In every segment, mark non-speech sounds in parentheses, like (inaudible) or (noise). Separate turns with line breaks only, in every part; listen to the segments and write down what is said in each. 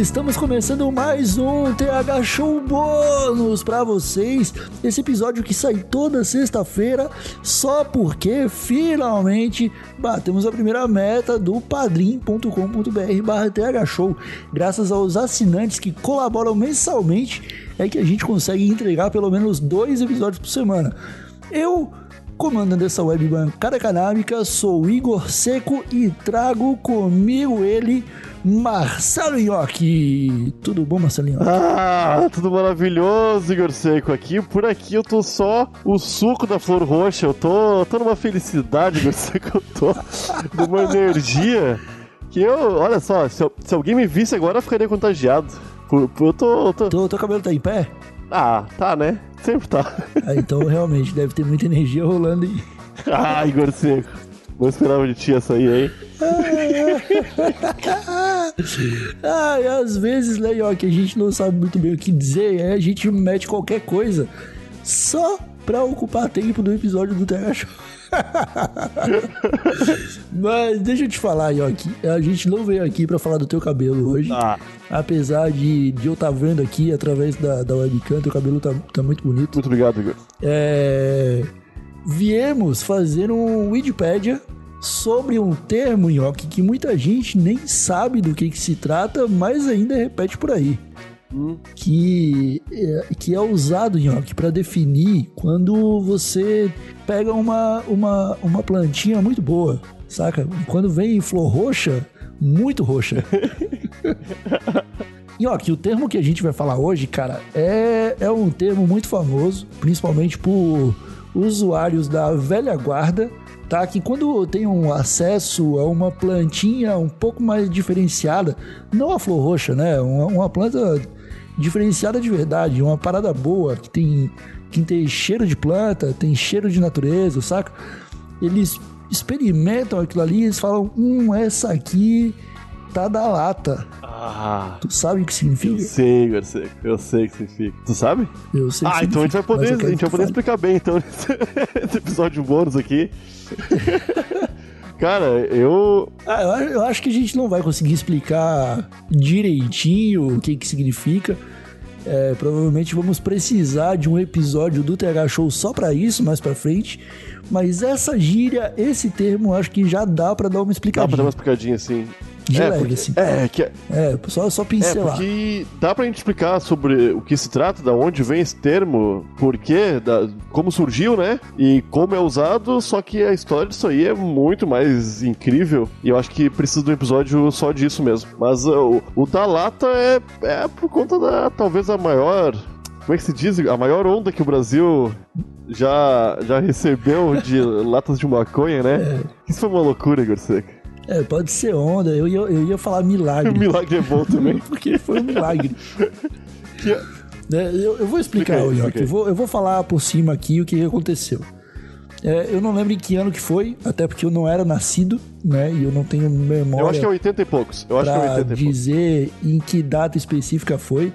estamos começando mais um TH Show bônus para vocês. Esse episódio que sai toda sexta-feira, só porque finalmente batemos a primeira meta do padrim.com.br/barra Show. Graças aos assinantes que colaboram mensalmente, é que a gente consegue entregar pelo menos dois episódios por semana. Eu comandando essa web bancada canábica, sou Igor Seco e trago comigo ele, Marcelo Nhoque. Tudo bom, Marcelinho?
Ah, tudo maravilhoso, Igor Seco. Aqui, por aqui eu tô só o suco da flor roxa. Eu tô, tô numa felicidade, Igor Seco. Eu tô numa energia que eu, olha só, se, eu, se alguém me visse agora, eu ficaria contagiado. Eu tô. Eu tô...
Teu, teu cabelo tá em pé?
Ah, tá, né? Sempre tá.
Ah, então realmente deve ter muita energia rolando aí.
ah, Igor Seco. Não esperava de ti essa aí, hein? (laughs)
e às vezes, né, que a gente não sabe muito bem o que dizer, é a gente mete qualquer coisa só pra ocupar tempo do episódio do Terra Show. (laughs) Mas deixa eu te falar, Yoki. A gente não veio aqui para falar do teu cabelo hoje.
Ah.
Apesar de, de eu estar tá vendo aqui através da, da webcam, teu cabelo tá, tá muito bonito.
Muito obrigado, Igor.
É... Viemos fazer um Wikipedia sobre um termo, Yoki, que muita gente nem sabe do que, que se trata, mas ainda repete por aí. Hum. Que, é, que é usado, Nhoque, para definir quando você pega uma, uma, uma plantinha muito boa, saca? Quando vem flor roxa, muito roxa. (laughs) Nhoque, o termo que a gente vai falar hoje, cara, é, é um termo muito famoso, principalmente por usuários da velha guarda, tá? Que quando tem um acesso a uma plantinha um pouco mais diferenciada, não a flor roxa, né? Uma, uma planta diferenciada de verdade, uma parada boa, que tem, que tem cheiro de planta, tem cheiro de natureza, saca? Eles experimentam aquilo ali eles falam: hum, essa aqui tá da lata.
Ah,
tu sabe o que significa?
Eu sei, eu sei, eu sei o que significa. Tu sabe?
Eu sei.
Ah, então a gente vai poder, a gente vai poder explicar bem então (laughs) nesse episódio bônus aqui. (laughs) Cara, eu.
Ah, eu acho que a gente não vai conseguir explicar direitinho o que que significa. É, provavelmente vamos precisar de um episódio do TH Show só para isso mais para frente. Mas essa gíria, esse termo, acho que já dá para dar uma explicadinha.
Dá pra dar uma explicadinha, sim
de é, leve, porque, assim.
É, que é,
é só, só pincelar.
É, porque dá pra gente explicar sobre o que se trata, da onde vem esse termo, por quê, da, como surgiu, né? E como é usado, só que a história disso aí é muito mais incrível. E eu acho que precisa de um episódio só disso mesmo. Mas uh, o, o da lata é, é por conta da, talvez, a maior como é que se diz? A maior onda que o Brasil já, já recebeu de (laughs) latas de maconha, né? É. Isso foi uma loucura, Gorseca.
É, pode ser onda. Eu ia, eu ia falar milagre. (laughs)
milagre é bom também. (laughs)
Porque foi um milagre. (laughs) que... é, eu, eu, vou explicar, Explica eu, vou, eu vou falar por cima aqui o que aconteceu. É, eu não lembro em que ano que foi, até porque eu não era nascido, né? E eu não tenho memória.
Eu acho que é 80 e poucos. Eu acho que é 80
e dizer em que data específica foi.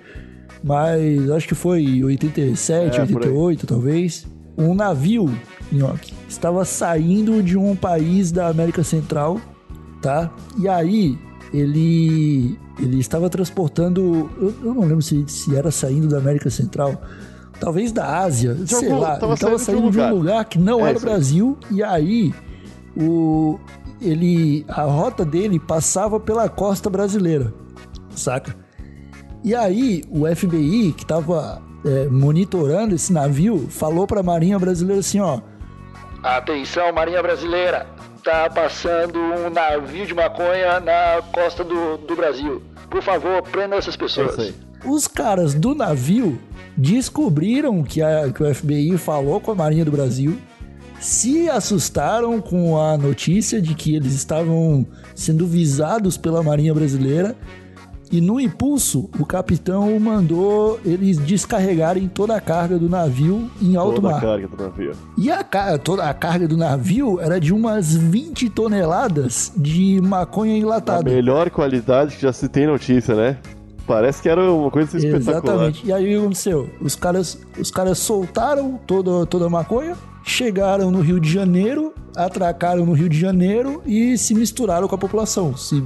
Mas acho que foi 87, é, 88, talvez. Um navio, Nhoque, estava saindo de um país da América Central tá? E aí ele ele estava transportando, eu, eu não lembro se, se era saindo da América Central, talvez da Ásia, de sei algum, lá. Tava ele estava saindo, de um, de um lugar que não é, era o Brasil e aí o ele a rota dele passava pela costa brasileira, saca? E aí o FBI que estava é, monitorando esse navio falou para a Marinha Brasileira assim, ó,
atenção Marinha Brasileira, está passando um navio de maconha na costa do, do Brasil. Por favor, prenda essas pessoas.
Os caras do navio descobriram que, a, que o FBI falou com a Marinha do Brasil, se assustaram com a notícia de que eles estavam sendo visados pela Marinha Brasileira e no impulso, o capitão mandou eles descarregarem toda a carga do navio em alto
toda
mar.
Toda a carga do navio.
E a, toda a carga do navio era de umas 20 toneladas de maconha enlatada.
A melhor qualidade que já se tem notícia, né? Parece que era uma coisa espetacular.
Exatamente. E aí o que aconteceu? Os caras, os caras soltaram toda, toda a maconha, chegaram no Rio de Janeiro, atracaram no Rio de Janeiro e se misturaram com a população. Se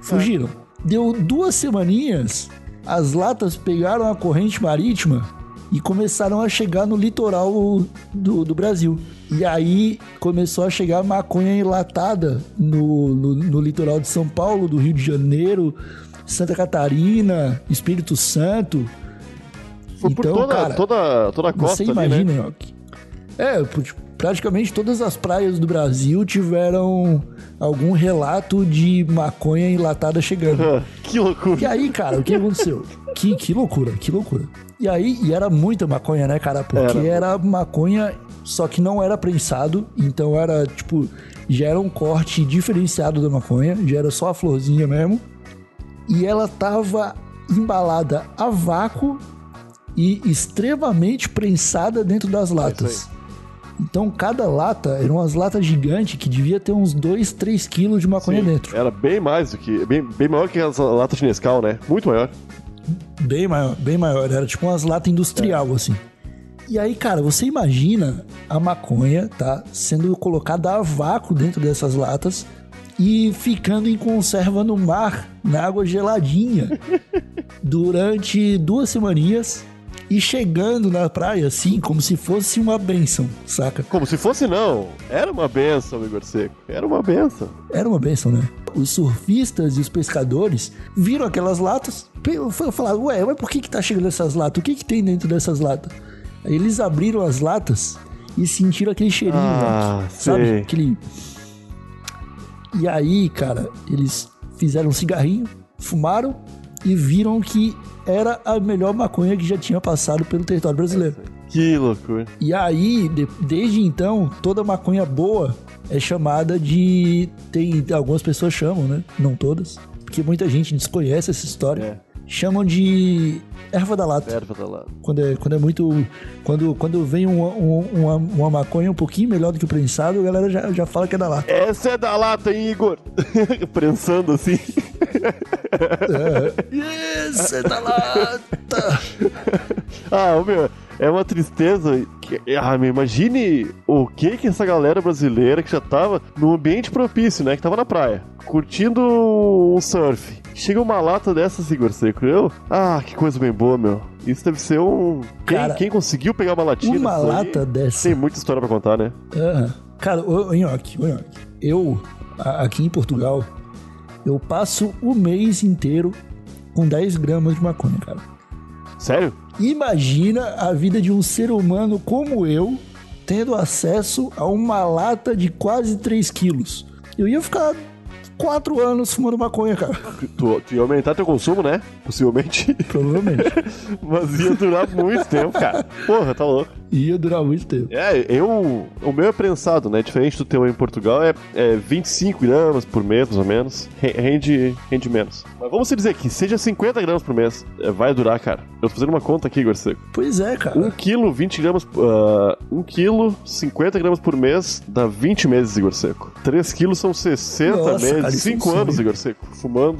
fugiram. Deu duas semaninhas, as latas pegaram a corrente marítima e começaram a chegar no litoral do, do Brasil. E aí começou a chegar maconha enlatada no, no, no litoral de São Paulo, do Rio de Janeiro, Santa Catarina, Espírito Santo.
Foi então, por toda, cara, toda, toda a costa
Você imagina,
ali,
né? É, praticamente todas as praias do Brasil tiveram algum relato de maconha enlatada chegando. (laughs)
que loucura.
E aí, cara, o que aconteceu? que, que loucura, que loucura. E aí, e era muita maconha, né, cara? Porque era, era maconha, só que não era prensado, então era, tipo, já era um corte diferenciado da maconha, já era só a florzinha mesmo. E ela tava embalada a vácuo e extremamente prensada dentro das latas. Então, cada lata eram umas latas gigantes que devia ter uns 2, 3 quilos de maconha Sim, dentro.
Era bem mais do que. Bem, bem maior que as latas de Nescau, né? Muito maior.
Bem maior, bem maior. Era tipo umas latas industrial, é. assim. E aí, cara, você imagina a maconha, tá? Sendo colocada a vácuo dentro dessas latas e ficando em conserva no mar, na água geladinha, (laughs) durante duas semaninhas e chegando na praia, assim, como se fosse uma benção, saca?
Como se fosse, não. Era uma benção, Igor Seco. Era uma benção.
Era uma benção, né? Os surfistas e os pescadores viram aquelas latas, falaram, ué, mas por que que tá chegando essas latas? O que que tem dentro dessas latas? Aí eles abriram as latas e sentiram aquele cheirinho, ah, né? sabe? Aquele... E aí, cara, eles fizeram um cigarrinho, fumaram e viram que era a melhor maconha que já tinha passado pelo território brasileiro.
Que loucura.
E aí, de, desde então, toda maconha boa é chamada de. Tem algumas pessoas chamam, né? Não todas. Porque muita gente desconhece essa história. É. Chamam de erva da lata.
Erva da lata.
Quando é, quando é muito. Quando, quando vem um, um, uma, uma maconha um pouquinho melhor do que o prensado, a galera já, já fala que é da lata.
Essa é da lata, hein, Igor? (laughs) Prensando assim.
É. Essa é da lata. (laughs)
ah, meu, é uma tristeza. Que, ah, me imagine o que que essa galera brasileira que já tava num ambiente propício, né? Que tava na praia, curtindo um surf. Chega uma lata dessa, Igor Seco, eu? Ah, que coisa bem boa, meu. Isso deve ser um. Cara, quem, quem conseguiu pegar uma latinha
Uma lata aí, dessa.
Tem muita história pra contar, né?
Uhum. Cara, o Nhoque, o Nhoque. Eu, aqui em Portugal, eu passo o mês inteiro com 10 gramas de maconha, cara.
Sério?
Imagina a vida de um ser humano como eu tendo acesso a uma lata de quase 3 quilos. Eu ia ficar quatro anos fumando maconha, cara.
Tu, tu, ia aumentar teu consumo, né? Possivelmente.
Provavelmente. (laughs)
Mas ia durar muito tempo, cara. Porra, tá louco.
Ia durar muito tempo.
É, eu. O meu é prensado, né? Diferente do teu em Portugal, é, é 25 gramas por mês, mais ou menos. Rende, rende menos. Mas vamos dizer que seja 50 gramas por mês. É, vai durar, cara. Eu tô fazendo uma conta aqui, Igor Seco.
Pois é, cara.
1 quilo, 20 gramas. Uh, 1 quilo, 50 gramas por mês, dá 20 meses, Igor Seco. 3 quilos são 60 Nossa, meses. 5 anos, Igor Seco, fumando.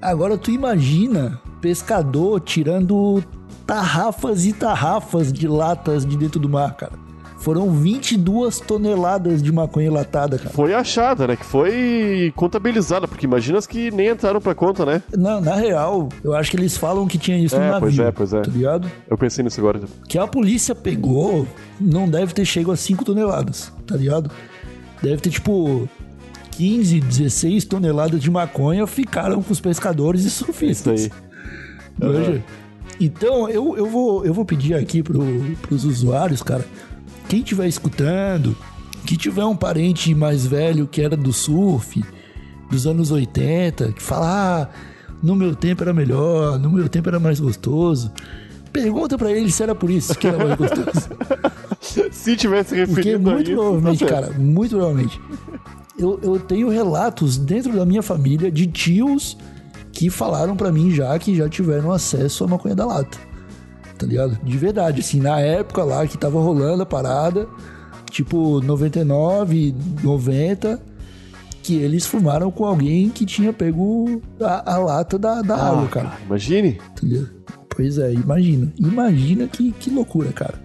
Agora tu imagina pescador tirando tarrafas e tarrafas de latas de dentro do mar, cara. Foram 22 toneladas de maconha latada, cara.
Foi achada, né? Que foi contabilizada, porque imagina as que nem entraram pra conta, né?
Não, na real, eu acho que eles falam que tinha isso é, no navio.
Pois é, pois é.
Tá ligado?
Eu pensei nisso agora.
Que a polícia pegou, não deve ter chegado a 5 toneladas, tá ligado? Deve ter, tipo, 15, 16 toneladas de maconha ficaram com os pescadores e surfistas. Uhum. Então, eu, eu, vou, eu vou pedir aqui pro, pros usuários, cara, quem estiver escutando, que tiver um parente mais velho que era do surf, dos anos 80, que fala, ah, no meu tempo era melhor, no meu tempo era mais gostoso. Pergunta para ele se era por isso que era mais gostoso. (laughs)
se tivesse referido Porque
muito
isso,
provavelmente, cara, muito provavelmente. Eu, eu tenho relatos dentro da minha família de tios que falaram para mim já que já tiveram acesso à maconha da lata tá ligado? De verdade, assim, na época lá que tava rolando a parada, tipo 99, 90, que eles fumaram com alguém que tinha pego a, a lata da, da ah, água, cara.
Imagine.
Entendeu? Pois é, imagina. Imagina que, que loucura, cara.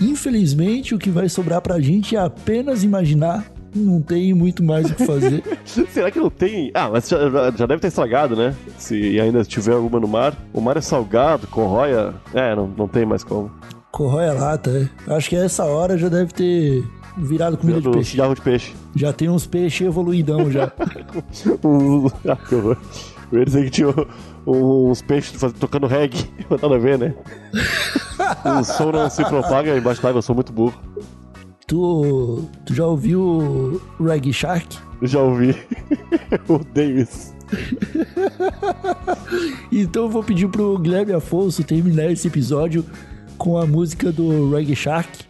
Infelizmente, o que vai sobrar pra gente é apenas imaginar não tem muito mais o que fazer. (laughs)
Será que não tem? Ah, mas já, já deve ter estragado, né? Se ainda tiver alguma no mar. O mar é salgado, corróia. É, não, não tem mais como.
Corrói a lata, é. Acho que essa hora já deve ter virado comida de peixe.
De peixe.
Já tem uns peixes evoluidão já. (laughs)
ah, que horror. Eu ia dizer que tinha uns peixes tocando reggae. (laughs) Nada a ver, né? o som não se propaga embaixo d'água, eu sou muito burro.
Tu, tu já ouviu Reggae Shark?
Já ouvi. (laughs) eu odeio isso. (laughs)
então eu vou pedir pro Guilherme Afonso terminar esse episódio com a música do Reggae Shark.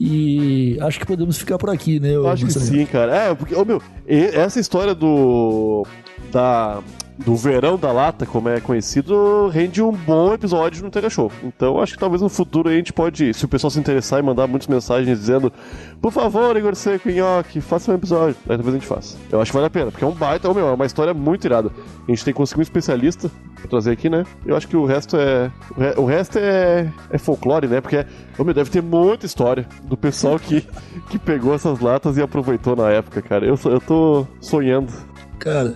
E acho que podemos ficar por aqui, né?
Eu acho que sim, cara. É, porque, ô meu, essa história do. Da, do verão da lata, como é conhecido, rende um bom episódio no Tega Show. Então acho que talvez no futuro a gente pode, se o pessoal se interessar e mandar muitas mensagens dizendo, por favor, Igor Seco Nhoque, faça um episódio. Aí talvez a gente faça. Eu acho que vale a pena, porque é um baita, meu, é uma história muito irada. A gente tem que conseguir um especialista pra trazer aqui, né? Eu acho que o resto é. O resto é, é folclore, né? Porque, oh, meu, deve ter muita história do pessoal que, que pegou essas latas e aproveitou na época, cara. Eu, eu tô sonhando.
Cara,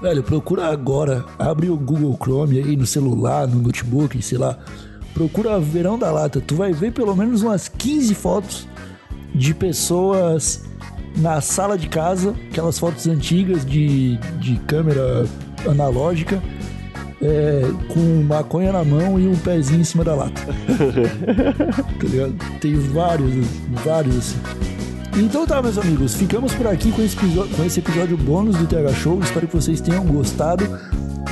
Velho, procura agora, abre o Google Chrome aí no celular, no notebook, sei lá. Procura Verão da Lata. Tu vai ver pelo menos umas 15 fotos de pessoas na sala de casa, aquelas fotos antigas de, de câmera analógica, é, com maconha na mão e um pezinho em cima da lata. (laughs) tá ligado? Tem vários, vários assim. Então tá, meus amigos, ficamos por aqui com esse episódio, com esse episódio bônus do TH Show. Espero que vocês tenham gostado.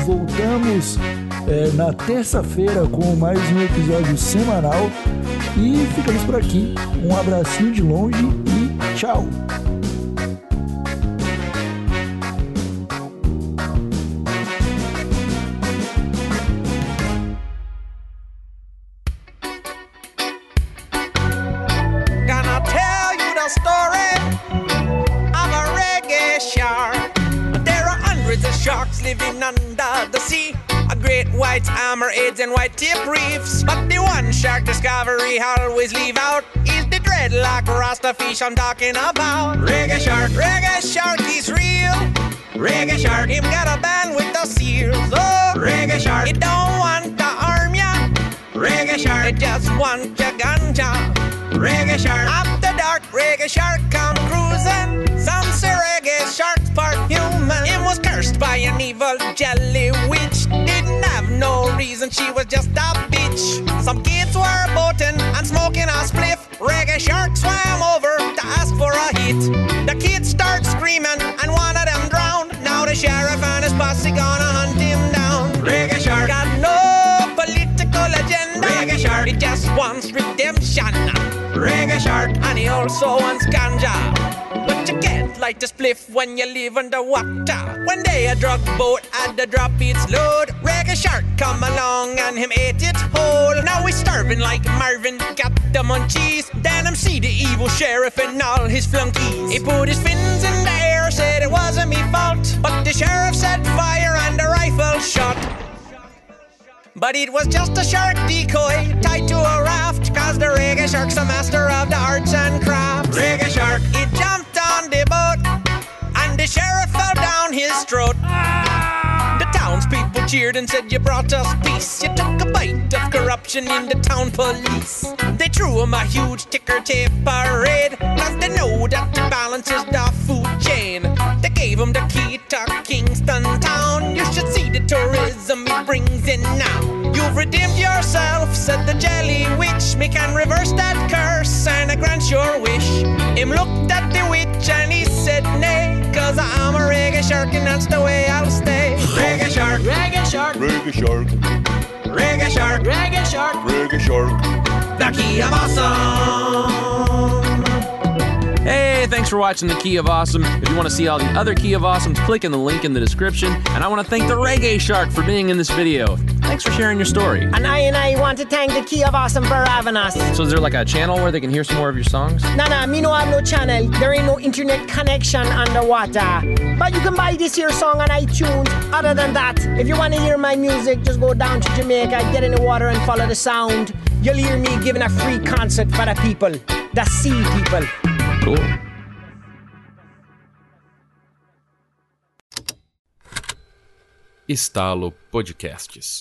Voltamos é, na terça-feira com mais um episódio semanal. E ficamos por aqui. Um abracinho de longe e tchau!
Hammerheads and white tip reefs. But the one shark discovery always leave out is the dreadlock rasta fish I'm talking about. Reggae shark, reggae shark is real. Reggae shark, him got a band with the seals. Oh, reggae shark, it don't want to harm ya. Reggae shark, it just want your ganja. Reggae shark, after dark, reggae shark come cruising. Evil jelly witch. Didn't have no reason, she was just a bitch. Some kids were boating and smoking a spliff. Reggae shark swam over to ask for a hit. The kids start screaming and one of them drowned. Now the sheriff and his posse gonna hunt him down. Reggae shark got no political agenda. Reggae shark, he just wants redemption. Reggae shark, and he also wants ganja. Light a spliff when you live underwater. When they a drug boat at the drop its load, reggae shark come along and him ate it whole. Now he's starving like Marvin, got the munchies. Then him see the evil sheriff and all his flunkies. He put his fins in the air, said it wasn't me fault. But the sheriff set fire and the rifle shot. But it was just a shark decoy tied to a raft. Cause the reggae shark's a master of the arts cheered and said, You brought us peace. You took a bite of corruption in the town police. They threw him a huge ticker tape parade, cause they know that the balance is the food chain. They gave him the key to Kingston town. You should see the tourism it brings in now. You've redeemed yourself, said the jelly witch. Me can reverse that curse and I grant your wish. Him looked at the witch and he said nay, cause I'm a reggae shark and that's the way I'll stay. Shark, reggae shark,
reggae shark,
reggae shark, reggae shark,
reggae shark.
The key of awesome.
Hey, thanks for watching The Key of Awesome. If you want to see all the other Key of Awesomes, click in the link in the description. And I want to thank the Reggae Shark for being in this video. Thanks for sharing your story.
And I and I want to thank the Key of Awesome for having us.
So is there like a channel where they can hear some more of your songs?
Nah, nah, me no have no channel. There ain't no internet connection underwater. But you can buy this here song on iTunes. Other than that, if you want to hear my music, just go down to Jamaica, get in the water and follow the sound. You'll hear me giving a free concert for the people, the sea people.
comprou. Estalo Podcasts